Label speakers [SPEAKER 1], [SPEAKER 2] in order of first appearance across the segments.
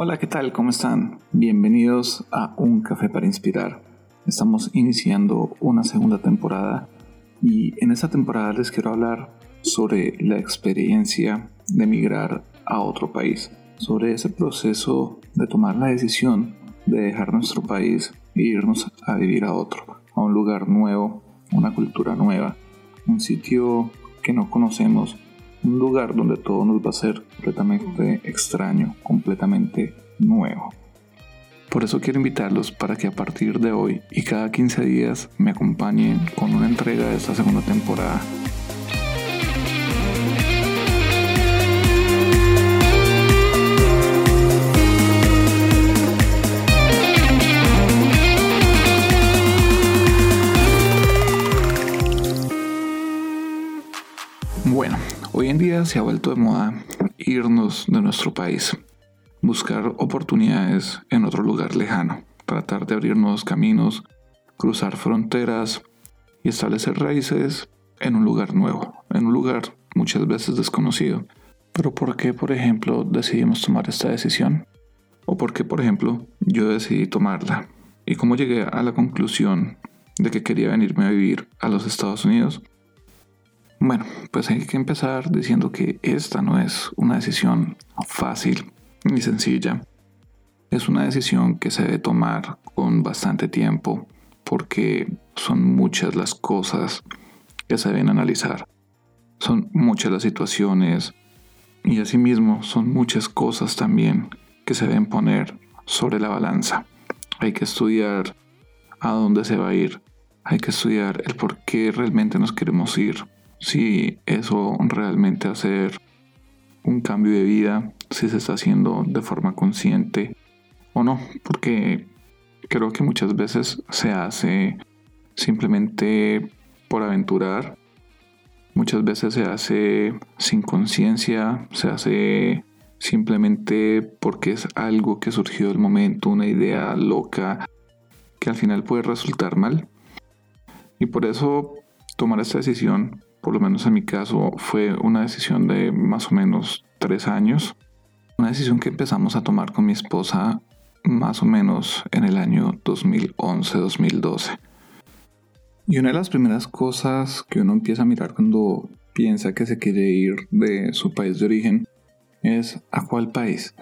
[SPEAKER 1] Hola, ¿qué tal? ¿Cómo están? Bienvenidos a Un Café para Inspirar. Estamos iniciando una segunda temporada y en esta temporada les quiero hablar sobre la experiencia de emigrar a otro país, sobre ese proceso de tomar la decisión de dejar nuestro país e irnos a vivir a otro, a un lugar nuevo, una cultura nueva, un sitio que no conocemos, un lugar donde todo nos va a ser completamente extraño, completamente nuevo. Por eso quiero invitarlos para que a partir de hoy y cada 15 días me acompañen con una entrega de esta segunda temporada día se ha vuelto de moda irnos de nuestro país, buscar oportunidades en otro lugar lejano, tratar de abrir nuevos caminos, cruzar fronteras y establecer raíces en un lugar nuevo, en un lugar muchas veces desconocido. Pero ¿por qué, por ejemplo, decidimos tomar esta decisión? ¿O por qué, por ejemplo, yo decidí tomarla? ¿Y cómo llegué a la conclusión de que quería venirme a vivir a los Estados Unidos? Bueno, pues hay que empezar diciendo que esta no es una decisión fácil ni sencilla. Es una decisión que se debe tomar con bastante tiempo porque son muchas las cosas que se deben analizar. Son muchas las situaciones y asimismo son muchas cosas también que se deben poner sobre la balanza. Hay que estudiar a dónde se va a ir. Hay que estudiar el por qué realmente nos queremos ir si eso realmente hacer un cambio de vida, si se está haciendo de forma consciente o no, porque creo que muchas veces se hace simplemente por aventurar, muchas veces se hace sin conciencia, se hace simplemente porque es algo que surgió del momento, una idea loca que al final puede resultar mal. Y por eso tomar esta decisión por lo menos en mi caso, fue una decisión de más o menos tres años. Una decisión que empezamos a tomar con mi esposa más o menos en el año 2011-2012. Y una de las primeras cosas que uno empieza a mirar cuando piensa que se quiere ir de su país de origen es a cuál país.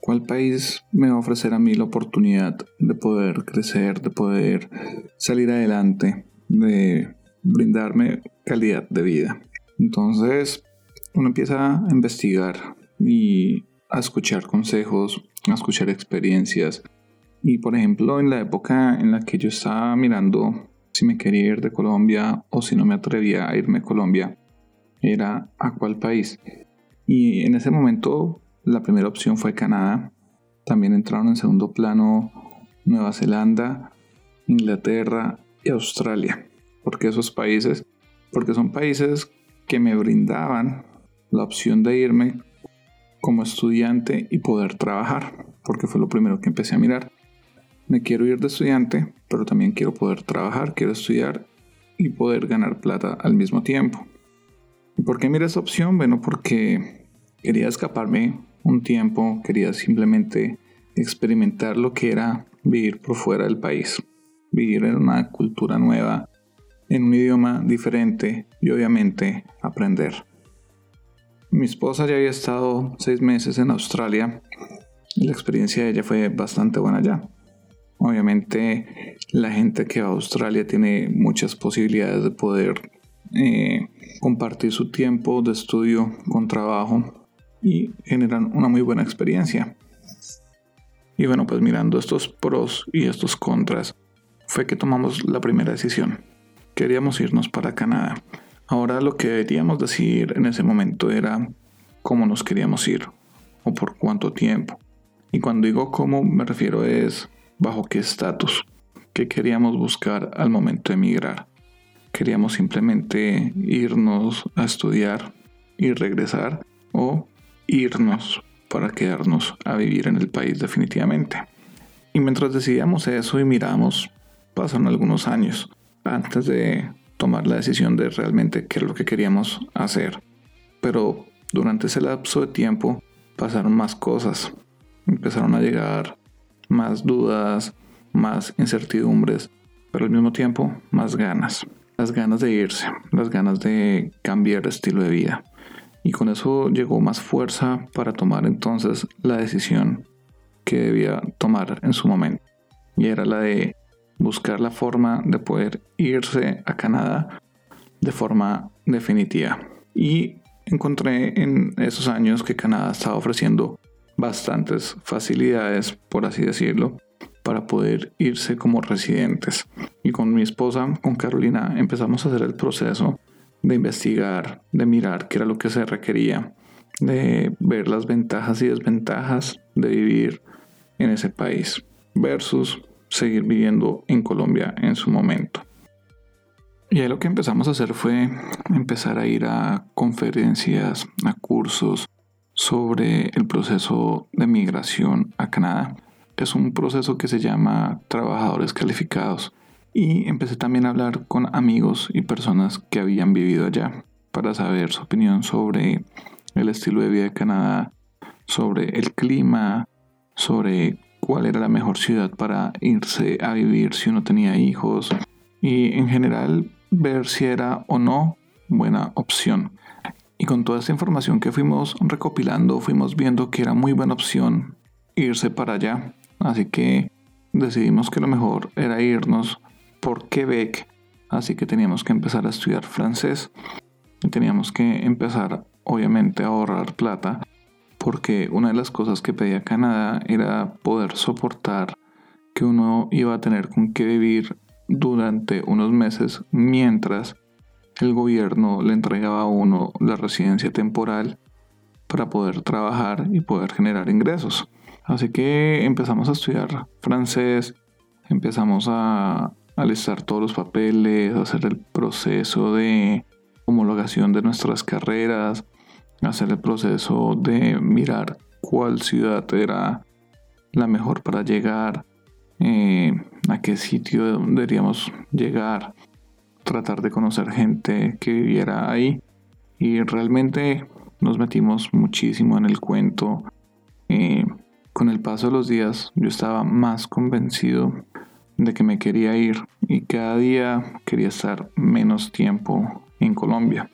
[SPEAKER 1] ¿Cuál país me va a ofrecer a mí la oportunidad de poder crecer, de poder salir adelante, de brindarme calidad de vida. Entonces uno empieza a investigar y a escuchar consejos, a escuchar experiencias. Y por ejemplo, en la época en la que yo estaba mirando si me quería ir de Colombia o si no me atrevía a irme a Colombia, era a cuál país. Y en ese momento la primera opción fue Canadá. También entraron en segundo plano Nueva Zelanda, Inglaterra y Australia porque esos países, porque son países que me brindaban la opción de irme como estudiante y poder trabajar, porque fue lo primero que empecé a mirar. Me quiero ir de estudiante, pero también quiero poder trabajar, quiero estudiar y poder ganar plata al mismo tiempo. ¿Y por qué miré esa opción? Bueno, porque quería escaparme un tiempo, quería simplemente experimentar lo que era vivir por fuera del país, vivir en una cultura nueva, en un idioma diferente y obviamente aprender. Mi esposa ya había estado seis meses en Australia y la experiencia de ella fue bastante buena ya. Obviamente la gente que va a Australia tiene muchas posibilidades de poder eh, compartir su tiempo de estudio con trabajo y generan una muy buena experiencia. Y bueno, pues mirando estos pros y estos contras, fue que tomamos la primera decisión queríamos irnos para Canadá. Ahora lo que deberíamos decir en ese momento era cómo nos queríamos ir o por cuánto tiempo. Y cuando digo cómo me refiero es bajo qué estatus, qué queríamos buscar al momento de emigrar. Queríamos simplemente irnos a estudiar y regresar o irnos para quedarnos a vivir en el país definitivamente. Y mientras decidíamos eso y miramos, pasaron algunos años antes de tomar la decisión de realmente qué es lo que queríamos hacer. Pero durante ese lapso de tiempo pasaron más cosas. empezaron a llegar más dudas, más incertidumbres, pero al mismo tiempo más ganas. Las ganas de irse, las ganas de cambiar de estilo de vida. Y con eso llegó más fuerza para tomar entonces la decisión que debía tomar en su momento. Y era la de buscar la forma de poder irse a Canadá de forma definitiva. Y encontré en esos años que Canadá estaba ofreciendo bastantes facilidades, por así decirlo, para poder irse como residentes. Y con mi esposa, con Carolina, empezamos a hacer el proceso de investigar, de mirar qué era lo que se requería, de ver las ventajas y desventajas de vivir en ese país versus seguir viviendo en Colombia en su momento. Y ahí lo que empezamos a hacer fue empezar a ir a conferencias, a cursos sobre el proceso de migración a Canadá. Es un proceso que se llama trabajadores calificados. Y empecé también a hablar con amigos y personas que habían vivido allá para saber su opinión sobre el estilo de vida de Canadá, sobre el clima, sobre cuál era la mejor ciudad para irse a vivir si uno tenía hijos y en general ver si era o no buena opción. Y con toda esta información que fuimos recopilando, fuimos viendo que era muy buena opción irse para allá. Así que decidimos que lo mejor era irnos por Quebec. Así que teníamos que empezar a estudiar francés. Y teníamos que empezar, obviamente, a ahorrar plata porque una de las cosas que pedía Canadá era poder soportar que uno iba a tener con qué vivir durante unos meses mientras el gobierno le entregaba a uno la residencia temporal para poder trabajar y poder generar ingresos. Así que empezamos a estudiar francés, empezamos a alistar todos los papeles, a hacer el proceso de homologación de nuestras carreras, hacer el proceso de mirar cuál ciudad era la mejor para llegar, eh, a qué sitio deberíamos llegar, tratar de conocer gente que viviera ahí y realmente nos metimos muchísimo en el cuento. Eh, con el paso de los días yo estaba más convencido de que me quería ir y cada día quería estar menos tiempo en Colombia.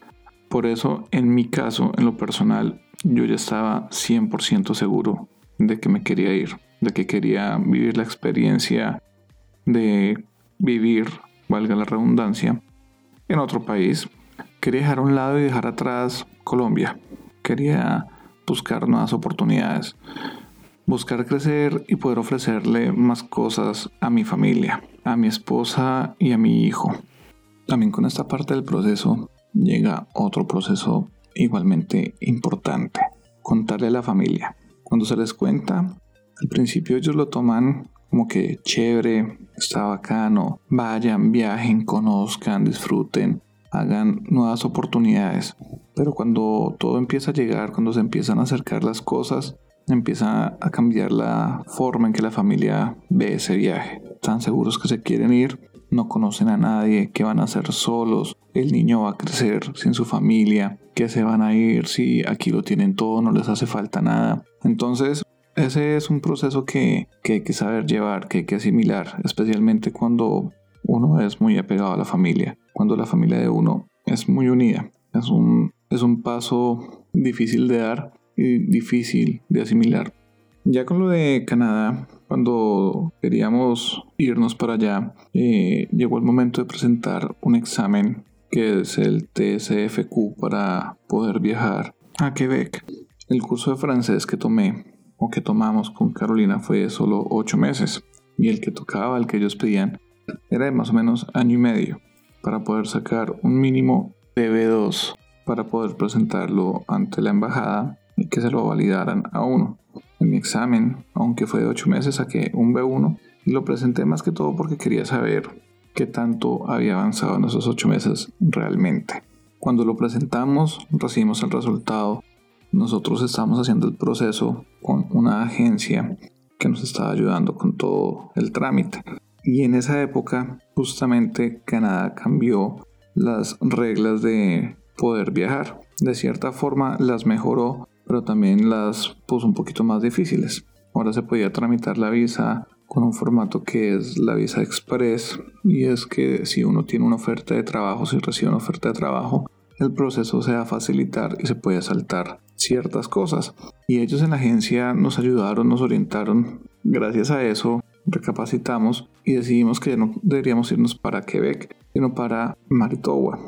[SPEAKER 1] Por eso, en mi caso, en lo personal, yo ya estaba 100% seguro de que me quería ir, de que quería vivir la experiencia de vivir, valga la redundancia, en otro país. Quería dejar a un lado y dejar atrás Colombia. Quería buscar nuevas oportunidades, buscar crecer y poder ofrecerle más cosas a mi familia, a mi esposa y a mi hijo. También con esta parte del proceso llega otro proceso igualmente importante, contarle a la familia. Cuando se les cuenta, al principio ellos lo toman como que chévere, está bacano, vayan, viajen, conozcan, disfruten, hagan nuevas oportunidades. Pero cuando todo empieza a llegar, cuando se empiezan a acercar las cosas, empieza a cambiar la forma en que la familia ve ese viaje. Están seguros que se quieren ir, no conocen a nadie, que van a ser solos, el niño va a crecer sin su familia, que se van a ir si aquí lo tienen todo, no les hace falta nada. Entonces, ese es un proceso que, que hay que saber llevar, que hay que asimilar, especialmente cuando uno es muy apegado a la familia, cuando la familia de uno es muy unida. Es un, es un paso difícil de dar y difícil de asimilar. Ya con lo de Canadá, cuando queríamos irnos para allá, eh, llegó el momento de presentar un examen que es el TSFQ para poder viajar a Quebec. El curso de francés que tomé o que tomamos con Carolina fue solo 8 meses y el que tocaba, el que ellos pedían, era de más o menos año y medio para poder sacar un mínimo de B2 para poder presentarlo ante la embajada y que se lo validaran a uno. En mi examen, aunque fue de 8 meses, saqué un B1 y lo presenté más que todo porque quería saber qué tanto había avanzado en esos 8 meses realmente. Cuando lo presentamos, recibimos el resultado. Nosotros estamos haciendo el proceso con una agencia que nos estaba ayudando con todo el trámite. Y en esa época, justamente Canadá cambió las reglas de poder viajar. De cierta forma las mejoró pero también las puso un poquito más difíciles. Ahora se podía tramitar la visa con un formato que es la visa express y es que si uno tiene una oferta de trabajo, si recibe una oferta de trabajo, el proceso se va a facilitar y se puede saltar ciertas cosas. Y ellos en la agencia nos ayudaron, nos orientaron. Gracias a eso recapacitamos y decidimos que ya no deberíamos irnos para Quebec, sino para Manitoba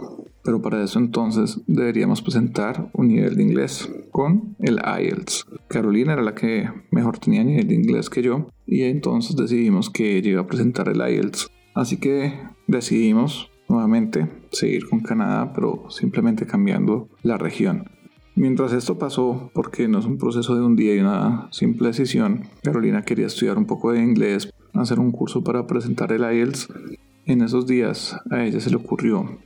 [SPEAKER 1] pero para eso entonces deberíamos presentar un nivel de inglés con el IELTS. Carolina era la que mejor tenía nivel de inglés que yo y entonces decidimos que ella iba a presentar el IELTS. Así que decidimos nuevamente seguir con Canadá, pero simplemente cambiando la región. Mientras esto pasó, porque no es un proceso de un día y una simple decisión, Carolina quería estudiar un poco de inglés, hacer un curso para presentar el IELTS. En esos días a ella se le ocurrió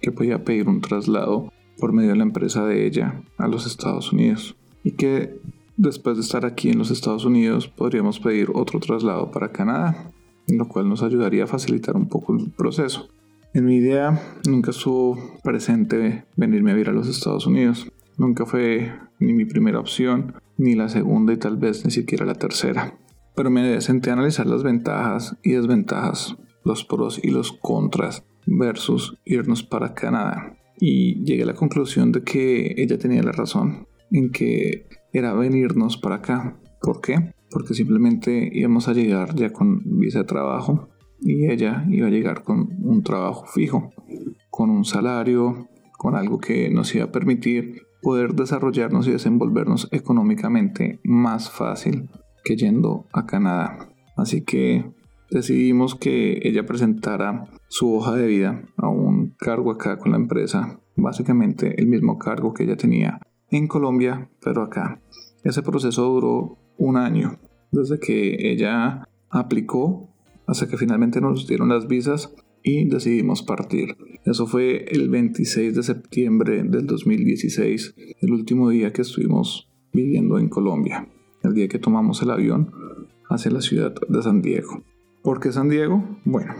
[SPEAKER 1] que podía pedir un traslado por medio de la empresa de ella a los Estados Unidos y que después de estar aquí en los Estados Unidos podríamos pedir otro traslado para Canadá, lo cual nos ayudaría a facilitar un poco el proceso. En mi idea nunca estuvo presente venirme a vivir a los Estados Unidos. Nunca fue ni mi primera opción, ni la segunda y tal vez ni siquiera la tercera. Pero me senté a analizar las ventajas y desventajas, los pros y los contras versus irnos para Canadá. Y llegué a la conclusión de que ella tenía la razón en que era venirnos para acá. ¿Por qué? Porque simplemente íbamos a llegar ya con visa de trabajo y ella iba a llegar con un trabajo fijo, con un salario, con algo que nos iba a permitir poder desarrollarnos y desenvolvernos económicamente más fácil que yendo a Canadá. Así que decidimos que ella presentara su hoja de vida un cargo acá con la empresa, básicamente el mismo cargo que ella tenía en Colombia, pero acá. Ese proceso duró un año, desde que ella aplicó hasta que finalmente nos dieron las visas y decidimos partir. Eso fue el 26 de septiembre del 2016, el último día que estuvimos viviendo en Colombia, el día que tomamos el avión hacia la ciudad de San Diego. ¿Por qué San Diego? Bueno,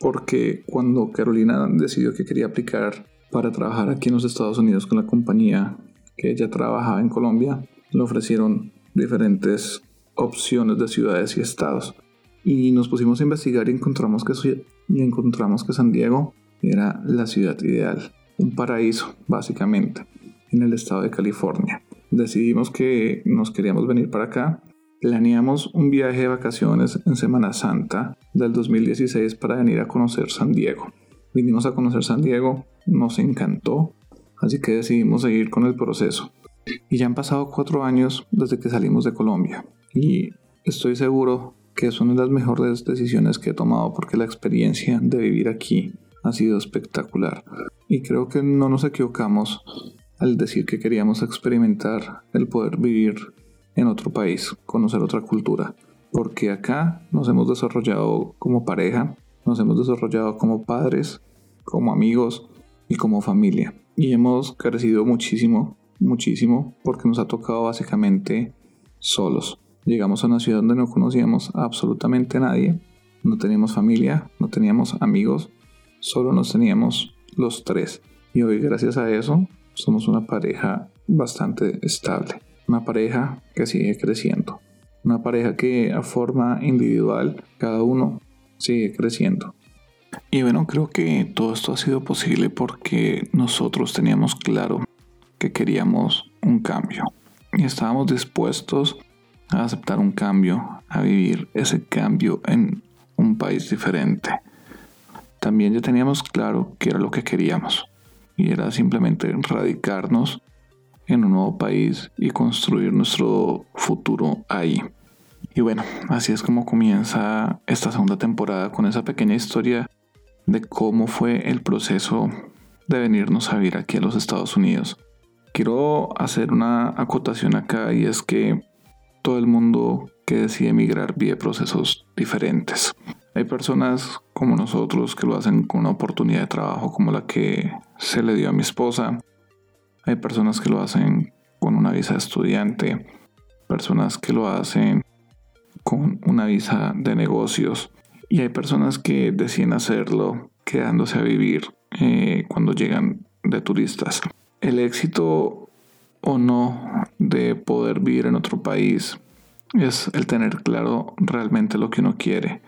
[SPEAKER 1] porque cuando Carolina decidió que quería aplicar para trabajar aquí en los Estados Unidos con la compañía que ella trabajaba en Colombia, le ofrecieron diferentes opciones de ciudades y estados. Y nos pusimos a investigar y encontramos que, y encontramos que San Diego era la ciudad ideal, un paraíso básicamente, en el estado de California. Decidimos que nos queríamos venir para acá Planeamos un viaje de vacaciones en Semana Santa del 2016 para venir a conocer San Diego. Vinimos a conocer San Diego, nos encantó, así que decidimos seguir con el proceso. Y ya han pasado cuatro años desde que salimos de Colombia. Y estoy seguro que es una de las mejores decisiones que he tomado porque la experiencia de vivir aquí ha sido espectacular. Y creo que no nos equivocamos al decir que queríamos experimentar el poder vivir en otro país, conocer otra cultura, porque acá nos hemos desarrollado como pareja, nos hemos desarrollado como padres, como amigos y como familia. Y hemos crecido muchísimo, muchísimo, porque nos ha tocado básicamente solos. Llegamos a una ciudad donde no conocíamos a absolutamente nadie, no teníamos familia, no teníamos amigos, solo nos teníamos los tres. Y hoy gracias a eso somos una pareja bastante estable una pareja que sigue creciendo, una pareja que a forma individual cada uno sigue creciendo. Y bueno, creo que todo esto ha sido posible porque nosotros teníamos claro que queríamos un cambio y estábamos dispuestos a aceptar un cambio, a vivir ese cambio en un país diferente. También ya teníamos claro que era lo que queríamos y era simplemente radicarnos en un nuevo país y construir nuestro futuro ahí. Y bueno, así es como comienza esta segunda temporada con esa pequeña historia de cómo fue el proceso de venirnos a vivir aquí a los Estados Unidos. Quiero hacer una acotación acá y es que todo el mundo que decide emigrar vive procesos diferentes. Hay personas como nosotros que lo hacen con una oportunidad de trabajo como la que se le dio a mi esposa hay personas que lo hacen con una visa de estudiante, personas que lo hacen con una visa de negocios y hay personas que deciden hacerlo quedándose a vivir eh, cuando llegan de turistas. El éxito o no de poder vivir en otro país es el tener claro realmente lo que uno quiere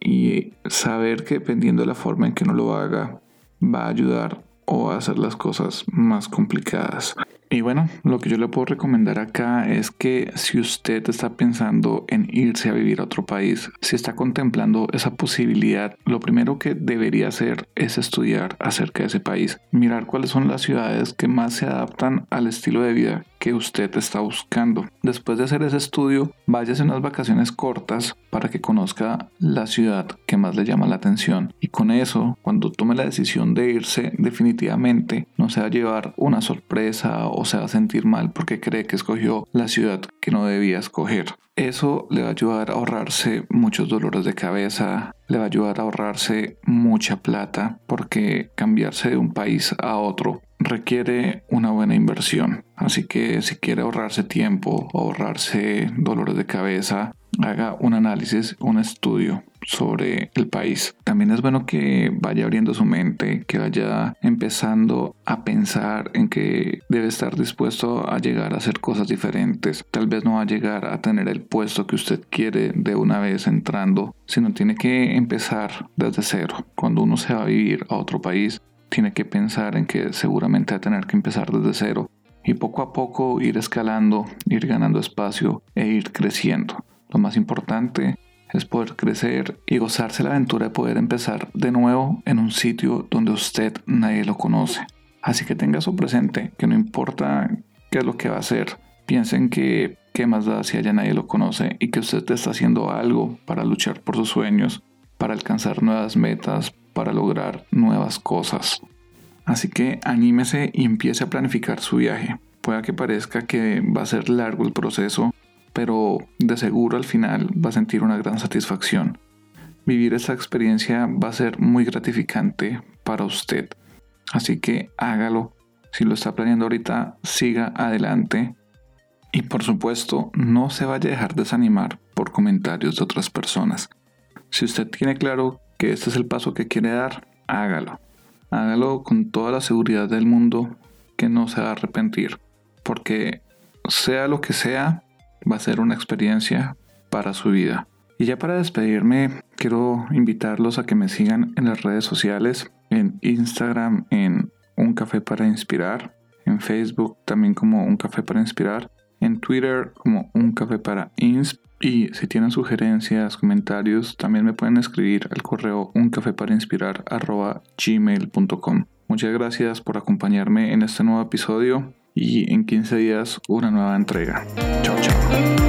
[SPEAKER 1] y saber que dependiendo de la forma en que uno lo haga va a ayudar o hacer las cosas más complicadas. Y bueno, lo que yo le puedo recomendar acá es que si usted está pensando en irse a vivir a otro país, si está contemplando esa posibilidad, lo primero que debería hacer es estudiar acerca de ese país, mirar cuáles son las ciudades que más se adaptan al estilo de vida que usted está buscando. Después de hacer ese estudio, váyase unas vacaciones cortas para que conozca la ciudad que más le llama la atención. Y con eso, cuando tome la decisión de irse, definitivamente no se va a llevar una sorpresa o se va a sentir mal porque cree que escogió la ciudad que no debía escoger. Eso le va a ayudar a ahorrarse muchos dolores de cabeza, le va a ayudar a ahorrarse mucha plata porque cambiarse de un país a otro requiere una buena inversión. Así que si quiere ahorrarse tiempo, ahorrarse dolores de cabeza, haga un análisis, un estudio sobre el país. También es bueno que vaya abriendo su mente, que vaya empezando a pensar en que debe estar dispuesto a llegar a hacer cosas diferentes. Tal vez no va a llegar a tener el puesto que usted quiere de una vez entrando, sino tiene que empezar desde cero. Cuando uno se va a vivir a otro país, tiene que pensar en que seguramente va a tener que empezar desde cero y poco a poco ir escalando, ir ganando espacio e ir creciendo. Lo más importante es poder crecer y gozarse la aventura de poder empezar de nuevo en un sitio donde usted nadie lo conoce. Así que tenga eso presente, que no importa qué es lo que va a hacer, piensen que qué más da si allá nadie lo conoce y que usted está haciendo algo para luchar por sus sueños, para alcanzar nuevas metas, para lograr nuevas cosas. Así que anímese y empiece a planificar su viaje. Pueda que parezca que va a ser largo el proceso, pero de seguro al final va a sentir una gran satisfacción. Vivir esta experiencia va a ser muy gratificante para usted. Así que hágalo. Si lo está planeando ahorita, siga adelante. Y por supuesto, no se vaya a dejar desanimar por comentarios de otras personas. Si usted tiene claro que este es el paso que quiere dar, hágalo. Hágalo con toda la seguridad del mundo que no se va a arrepentir. Porque sea lo que sea, va a ser una experiencia para su vida. Y ya para despedirme, quiero invitarlos a que me sigan en las redes sociales, en Instagram en Un Café para Inspirar, en Facebook también como Un Café para Inspirar, en Twitter como Un Café para Insp y si tienen sugerencias, comentarios, también me pueden escribir al correo gmail.com Muchas gracias por acompañarme en este nuevo episodio y en 15 días una nueva entrega. Chao, chao.